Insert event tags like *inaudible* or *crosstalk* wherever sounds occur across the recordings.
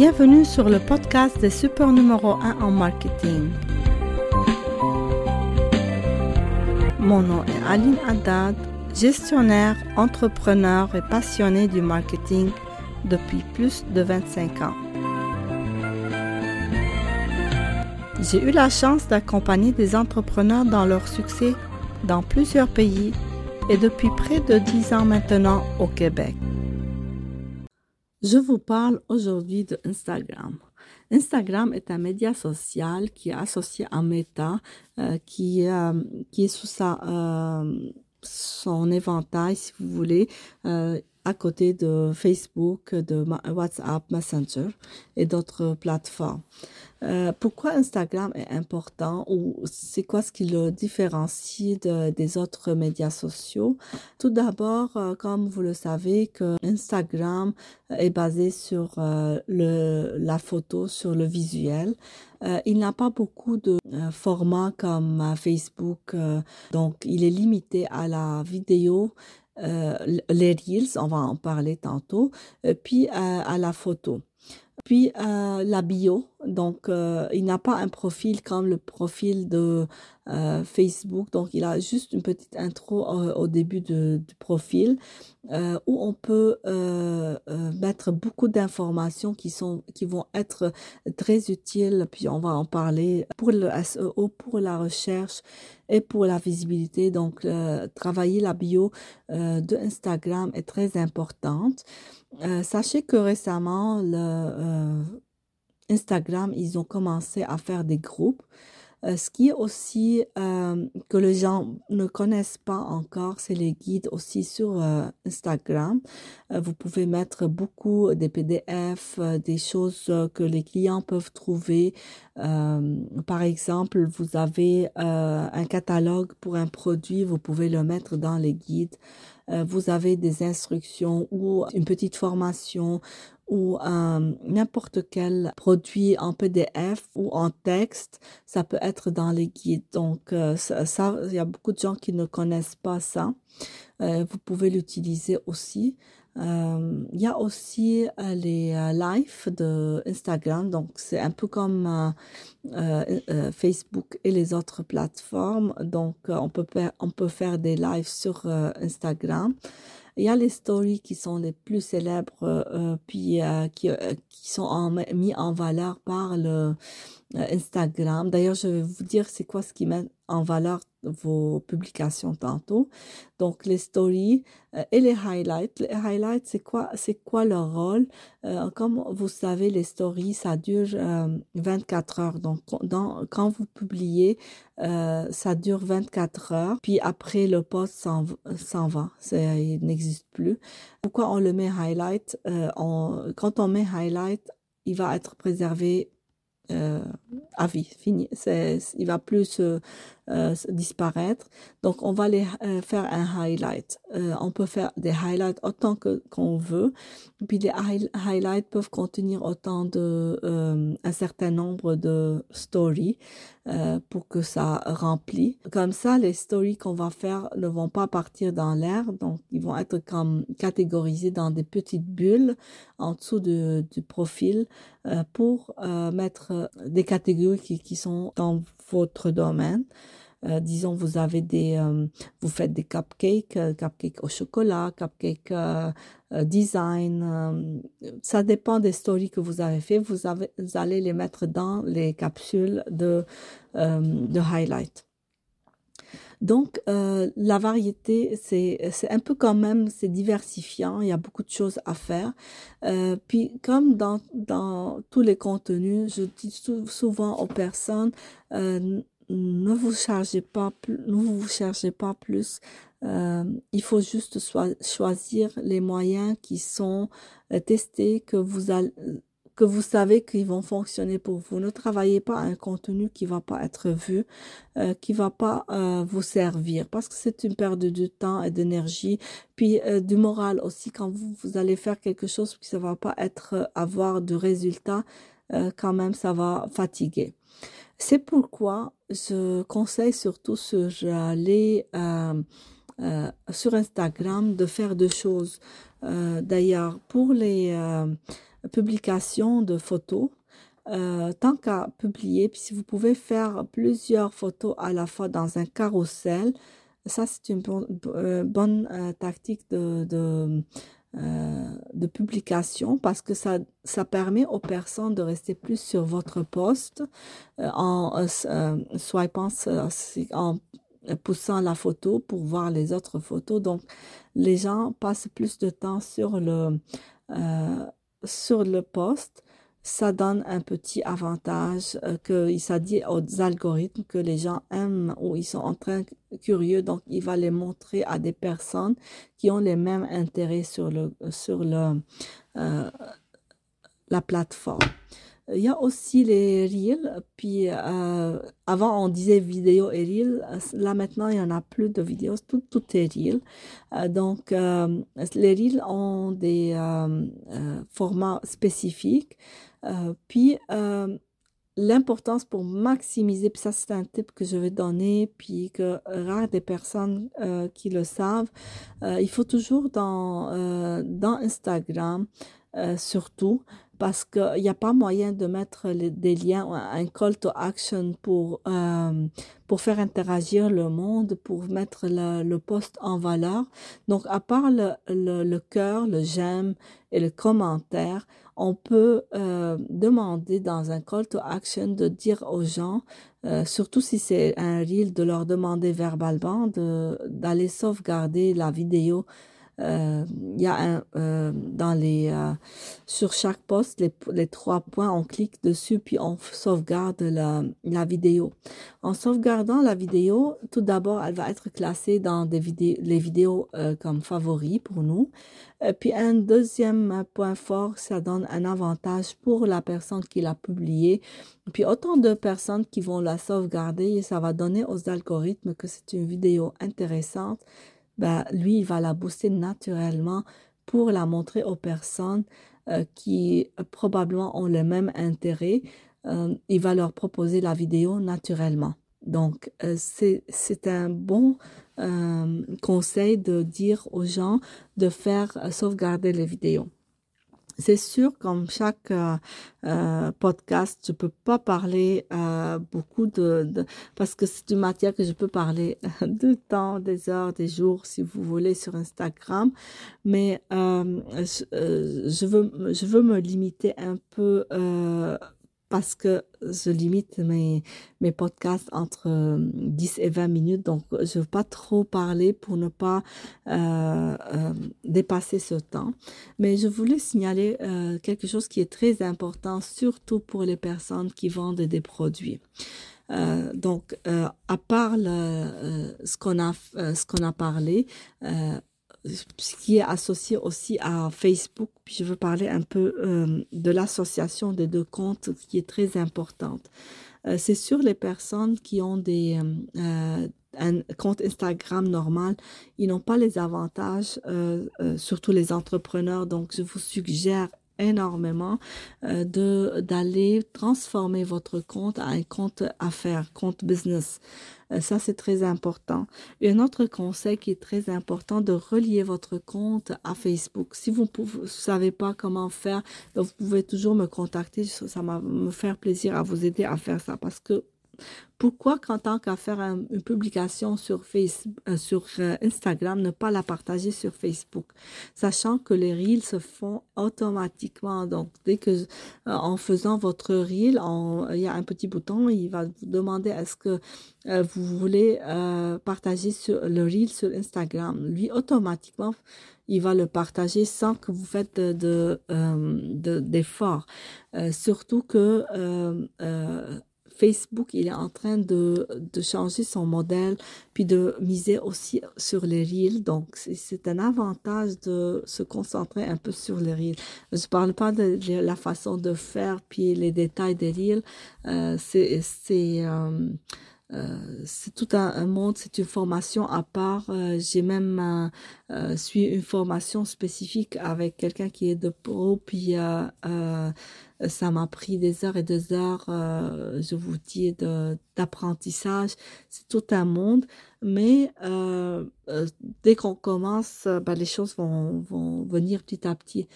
Bienvenue sur le podcast des super numéro 1 en marketing. Mon nom est Aline Haddad, gestionnaire, entrepreneur et passionné du marketing depuis plus de 25 ans. J'ai eu la chance d'accompagner des entrepreneurs dans leur succès dans plusieurs pays et depuis près de 10 ans maintenant au Québec. Je vous parle aujourd'hui de Instagram. Instagram est un média social qui est associé à Meta, euh, qui, euh, qui est sous euh, son éventail, si vous voulez, à côté de Facebook, de WhatsApp, Messenger et d'autres plateformes. Euh, pourquoi Instagram est important ou c'est quoi ce qui le différencie de, des autres médias sociaux? Tout d'abord, euh, comme vous le savez, que Instagram est basé sur euh, le, la photo, sur le visuel. il n'a pas beaucoup de formats comme Facebook, donc il est limité à la vidéo les reels, on va en parler tantôt, puis à la photo. Puis euh, la bio, donc euh, il n'a pas un profil comme le profil de euh, Facebook, donc il a juste une petite intro au, début du profil où on peut mettre beaucoup d'informations qui sont qui vont être très utiles. Puis on va en parler pour le SEO, pour la recherche et pour la visibilité. Donc travailler la bio de Instagram est très importante. Euh, sachez que récemment, euh, Instagram, ils ont commencé à faire des groupes. Euh, ce qui est aussi que les gens ne connaissent pas encore, c'est les guides aussi sur Instagram. vous pouvez mettre beaucoup des PDF, des choses que les clients peuvent trouver. par exemple, vous avez un catalogue pour un produit, vous pouvez le mettre dans les guides. Euh, vous avez des instructions ou une petite formation ou n'importe quel produit en PDF ou en texte, ça peut être dans les guides. Donc euh, ça, il y a beaucoup de gens qui ne connaissent pas ça. Euh, vous pouvez l'utiliser aussi. Euh, il y a aussi euh, les euh, lives de Instagram, donc c'est un peu comme Facebook et les autres plateformes. Donc on peut faire des lives sur Instagram. Il y a les stories qui sont les plus célèbres, puis qui, qui sont mis en valeur par le Instagram. D'ailleurs, je vais vous dire c'est quoi ce qui met en valeur vos publications tantôt. Donc les stories euh, et les highlights. Les highlights, c'est quoi, c'est quoi leur rôle? Euh, Comme vous savez, les stories, ça dure 24 euh, heures. Donc dans, quand vous publiez, ça dure 24 heures. Puis après, le post s'en, va. il n'existe plus. Pourquoi on le met highlight? On, Quand on met highlight, il va être préservé euh, à vie, fini. il va plus euh, disparaître. Donc, on va les euh, faire un highlight. Euh, on peut faire des highlights autant que qu'on veut. Puis les highlights peuvent contenir autant de un certain nombre de stories pour que ça remplit. Comme ça, les stories qu'on va faire ne vont pas partir dans l'air. Donc, ils vont être comme catégorisés dans des petites bulles en dessous du profil pour mettre des catégories qui, qui sont votre domaine. Euh, disons, vous avez des, euh, vous faites des cupcakes, euh, cupcakes au chocolat, cupcakes design. ça dépend des stories que vous avez fait. Vous, avez, vous allez les mettre dans les capsules de, de highlight. Donc, euh, la variété, c'est un peu quand même, c'est diversifiant, il y a beaucoup de choses à faire. Euh, puis, comme dans, dans tous les contenus, je dis souvent aux personnes, euh, ne vous chargez pas plus, ne vous cherchez pas plus. Euh, il faut juste choisir les moyens qui sont euh, testés, que vous allez, que vous savez qu'ils vont fonctionner pour vous. Ne travaillez pas un contenu qui va pas être vu, euh, qui va pas euh, vous servir, parce que c'est une perte de temps et d'énergie, puis euh, du moral aussi quand vous, allez faire quelque chose qui ne va pas être avoir de résultat, quand même ça va fatiguer. C'est pourquoi je conseille surtout sur les sur Instagram de faire deux choses. D'ailleurs, pour les publications de photos, tant qu'à publier, puis si vous pouvez faire plusieurs photos à la fois dans un carrousel, ça c'est une bonne tactique de, euh, publication parce que ça, permet aux personnes de rester plus sur votre poste euh, en euh, swipant, en poussant la photo pour voir les autres photos. Donc, les gens passent plus de temps sur le, sur le poste ça donne un petit avantage euh, que ça dit aux algorithmes que les gens aiment ou ils sont en train curieux donc il va les montrer à des personnes qui ont les mêmes intérêts sur le sur le euh, la plateforme. Il y a aussi les reels, puis euh, avant on disait vidéo et reels, là maintenant il y en a plus de vidéos, tout, tout est reel. Euh, donc euh, les reels ont des euh, euh, formats spécifiques. Euh, puis, euh, l'importance pour maximiser, ça c'est un tip que je vais donner, puis que rare des personnes euh, qui le savent, il faut toujours dans, dans Instagram, surtout, parce qu'il n'y a pas moyen de mettre des liens, un call to action pour, euh, pour faire interagir le monde, pour mettre le, le post en valeur. Donc, à part le, le, le cœur, le j'aime et le commentaire, on peut euh, demander dans un call to action de dire aux gens, euh, surtout si c'est un reel, de leur demander verbalement d'aller sauvegarder la vidéo il y a un, euh, dans les, euh, sur chaque poste, les, les, trois points, on clique dessus, puis on sauvegarde la, la vidéo. En sauvegardant la vidéo, tout d'abord, elle va être classée dans des vidéos, les vidéos euh, comme favoris pour nous. Et puis un deuxième point fort, ça donne un avantage pour la personne qui l'a publié. Puis autant de personnes qui vont la sauvegarder et ça va donner aux algorithmes que c'est une vidéo intéressante ben, lui, il va la booster naturellement pour la montrer aux personnes euh, qui euh, probablement ont le même intérêt. Euh, il va leur proposer la vidéo naturellement. Donc, c'est un bon conseil de dire aux gens de faire sauvegarder les vidéos. C'est sûr, comme chaque euh, euh, podcast, je peux pas parler euh, beaucoup de, de, parce que c'est une matière que je peux parler *laughs* de temps, des heures, des jours, si vous voulez, sur Instagram. Mais je, veux, je veux me limiter un peu parce que je limite mes, mes podcasts entre 10 euh, et 20 minutes, donc je ne veux pas trop parler pour ne pas euh, euh, dépasser ce temps. Mais je voulais signaler quelque chose qui est très important, surtout pour les personnes qui vendent des produits. Donc, à part ce qu'on a, ce qu'on a parlé, ce qui est associé aussi à Facebook. Puis je veux parler un peu euh, de l'association des deux comptes qui est très importante. Euh, c'est sur les personnes qui ont des euh, un compte Instagram normal, ils n'ont pas les avantages, euh, euh, surtout les entrepreneurs. Donc, je vous suggère énormément euh, de d'aller transformer votre compte à un compte affaires, compte business. Euh, ça, c'est très important. Un autre conseil qui est très important, de relier votre compte à Facebook. Si vous ne savez pas comment faire, vous pouvez toujours me contacter. Ça va me faire plaisir à vous aider à faire ça parce que pourquoi, quand tant qu'à faire un, une publication sur, Facebook, euh, sur euh, Instagram, ne pas la partager sur Facebook, sachant que les reels se font automatiquement. Donc, dès que, euh, en faisant votre reel, il y a un petit bouton, il va vous demander est-ce que vous voulez partager sur, le reel sur Instagram. Lui, automatiquement, il va le partager sans que vous faites de d'efforts. surtout que Facebook, il est en train de, changer son modèle, puis de miser aussi sur les reels. Donc, c'est un avantage de se concentrer un peu sur les reels. Je parle pas de, la façon de faire, puis les détails des reels. Euh, c'est euh, euh, c'est tout un, monde, c'est une formation à part. J'ai même euh, suivi une formation spécifique avec quelqu'un qui est de pro, puis ça m'a pris des heures et des heures, je vous dis, d'apprentissage. C'est tout un monde. Mais dès qu'on commence, ben, les choses vont, venir petit à petit.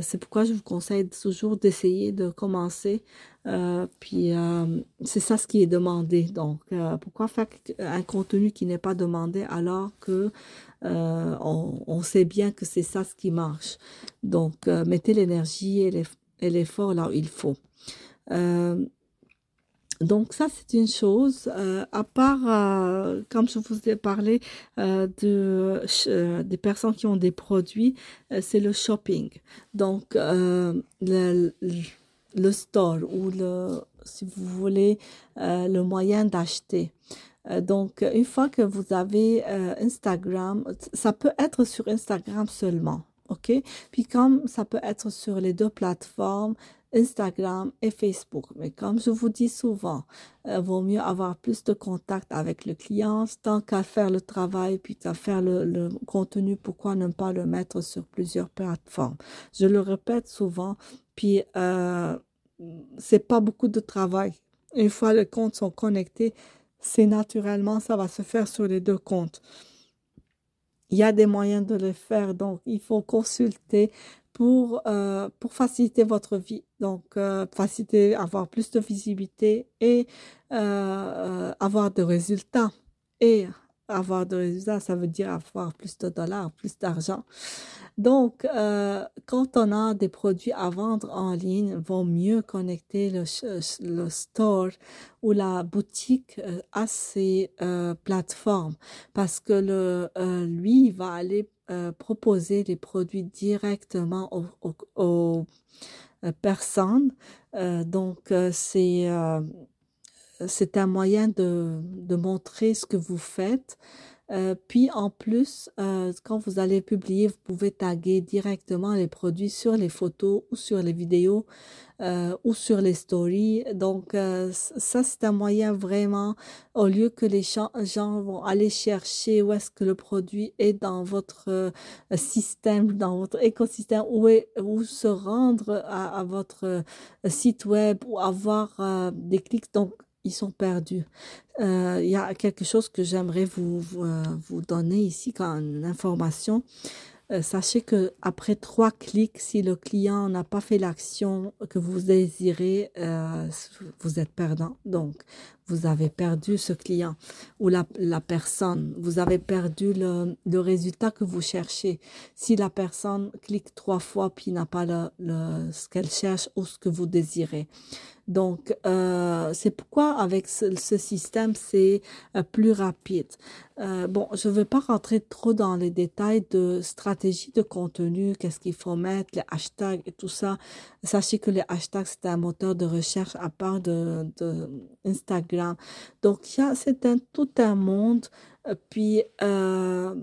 c'est pourquoi je vous conseille toujours d'essayer de commencer. puis c'est ça ce qui est demandé. Donc, pourquoi faire un contenu qui n'est pas demandé alors euh, on, sait bien que c'est ça ce qui marche? Donc, euh, mettez l'énergie et l'effort là où il faut. Euh, donc ça c'est une chose. à part, comme je vous ai parlé de des personnes qui ont des produits, c'est le shopping. Donc le, le, store ou le, si vous voulez, le moyen d'acheter. Euh, donc, une fois que vous avez euh, Instagram, ça peut être sur Instagram seulement, ok? Puis comme ça peut être sur les deux plateformes, Instagram et Facebook. Mais comme je vous dis souvent, euh, vaut mieux avoir plus de contact avec le client, tant qu'à faire le travail, puis qu'à faire le, contenu, pourquoi ne pas le mettre sur plusieurs plateformes? Je le répète souvent, puis euh, c'est pas beaucoup de travail. Une fois les comptes sont connectés, c'est naturellement, ça va se faire sur les deux comptes. Il y a des moyens de le faire, donc il faut consulter pour, euh, pour faciliter votre vie, donc euh, faciliter, avoir plus de visibilité et euh, avoir de résultats. Et avoir de résultats, ça veut dire avoir plus de dollars, plus d'argent. Donc, euh, quand on a des produits à vendre en ligne, vaut mieux connecter le, le store ou la boutique euh, à ces euh, plateformes parce que le, euh, lui va aller euh, proposer les produits directement aux personnes. donc, c'est c'est un moyen de, de montrer ce que vous faites euh, puis en plus, euh, quand vous allez publier, vous pouvez taguer directement les produits sur les photos ou sur les vidéos euh, ou sur les stories. Donc ça, c'est un moyen vraiment, au lieu que les gens, vont aller chercher où est-ce que le produit est dans votre système, dans votre écosystème, où, est, où se rendre à, à votre site web ou avoir des clics. Donc ils sont perdus. Euh, il y a quelque chose que j'aimerais vous, euh, donner ici comme information. Euh, sachez que après trois clics, si le client n'a pas fait l'action que vous désirez, vous êtes perdant. Donc, vous avez perdu ce client ou la, personne. Vous avez perdu le, le, résultat que vous cherchez. Si la personne clique trois fois puis n'a pas le, le, ce qu'elle cherche ou ce que vous désirez. Donc, euh, c'est pourquoi avec ce, ce système, c'est euh, plus rapide. Euh, bon, je ne vais pas rentrer trop dans les détails de stratégie de contenu, qu'est-ce qu'il faut mettre, les hashtags et tout ça. Sachez que les hashtags, c'est un moteur de recherche à part de, de Instagram. Donc, c'est un, tout un monde. Puis, euh,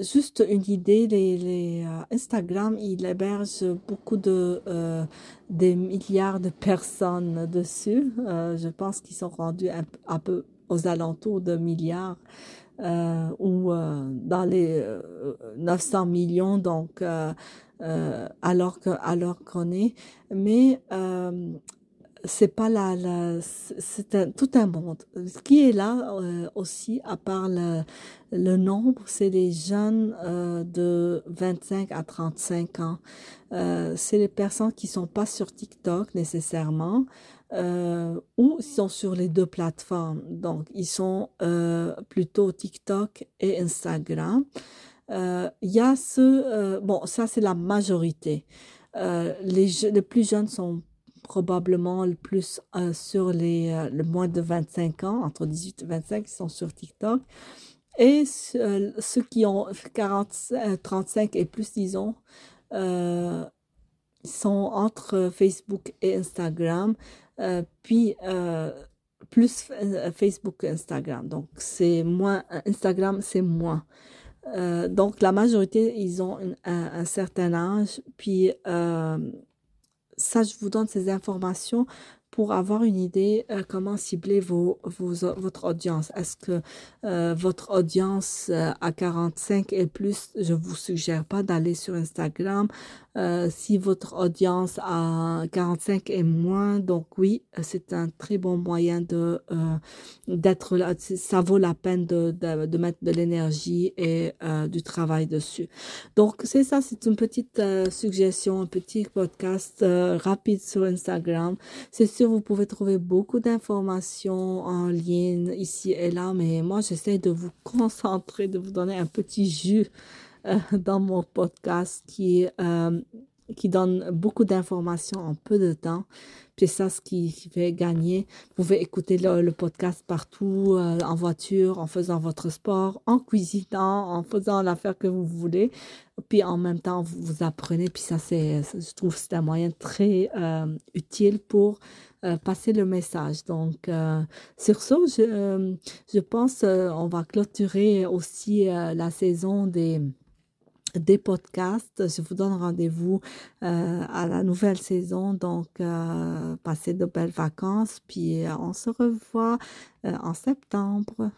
juste une idée, les, les euh, Instagram, il héberge beaucoup de euh, des milliards de personnes dessus. Euh, je pense qu'ils sont rendus un, peu aux alentours de milliards ou dans les 900 millions. Donc alors que alors qu'on est, mais c'est pas là, la c'est tout un monde. Ce qui est là euh, aussi, à part le, le nombre, c'est les jeunes euh, de 25 à 35 ans. Euh, c'est les personnes qui sont pas sur TikTok nécessairement euh, ou sont sur les deux plateformes. Donc, ils sont euh, plutôt TikTok et Instagram. Il y a ce, bon, ça c'est la majorité. les, les plus jeunes sont probablement le plus euh, sur les euh, le moins de 25 ans, entre 18 et 25, qui sont sur TikTok. Et euh, ceux qui ont 40, 35 et plus, disons, euh, sont entre Facebook et Instagram, euh, puis plus Facebook que Instagram. Donc, c'est moins, Instagram, c'est moins. donc, la majorité, ils ont un certain âge, puis ça, je vous donne ces informations pour avoir une idée comment cibler vos, vos, votre audience. Est-ce que votre audience à 45 et plus, je vous suggère pas d'aller sur Instagram. si votre audience à 45 et moins, donc oui, c'est un très bon moyen de d'être là. Ça vaut la peine de, de, de mettre de l'énergie et du travail dessus. Donc c'est ça, c'est une petite suggestion, un petit podcast rapide sur Instagram. C'est vous pouvez trouver beaucoup d'informations en ligne ici et là, mais moi, j'essaie de vous *laughs* concentrer, de vous donner un petit jus euh, dans mon podcast qui, euh, qui donne beaucoup d'informations en peu de temps. Puis ça, ce qui, fait gagner. Vous pouvez écouter le, podcast partout, euh, en voiture, en faisant votre sport, en cuisinant, en faisant l'affaire que vous voulez. Puis en même temps, vous, vous apprenez. Puis ça, c'est, je trouve, c'est un moyen très utile pour euh, passer le message. Donc, sur ce, je, je pense, on va clôturer aussi la saison des podcasts. Je vous donne rendez-vous euh, à la nouvelle saison. Donc, euh, passez de belles vacances. Puis, euh, on se revoit en septembre.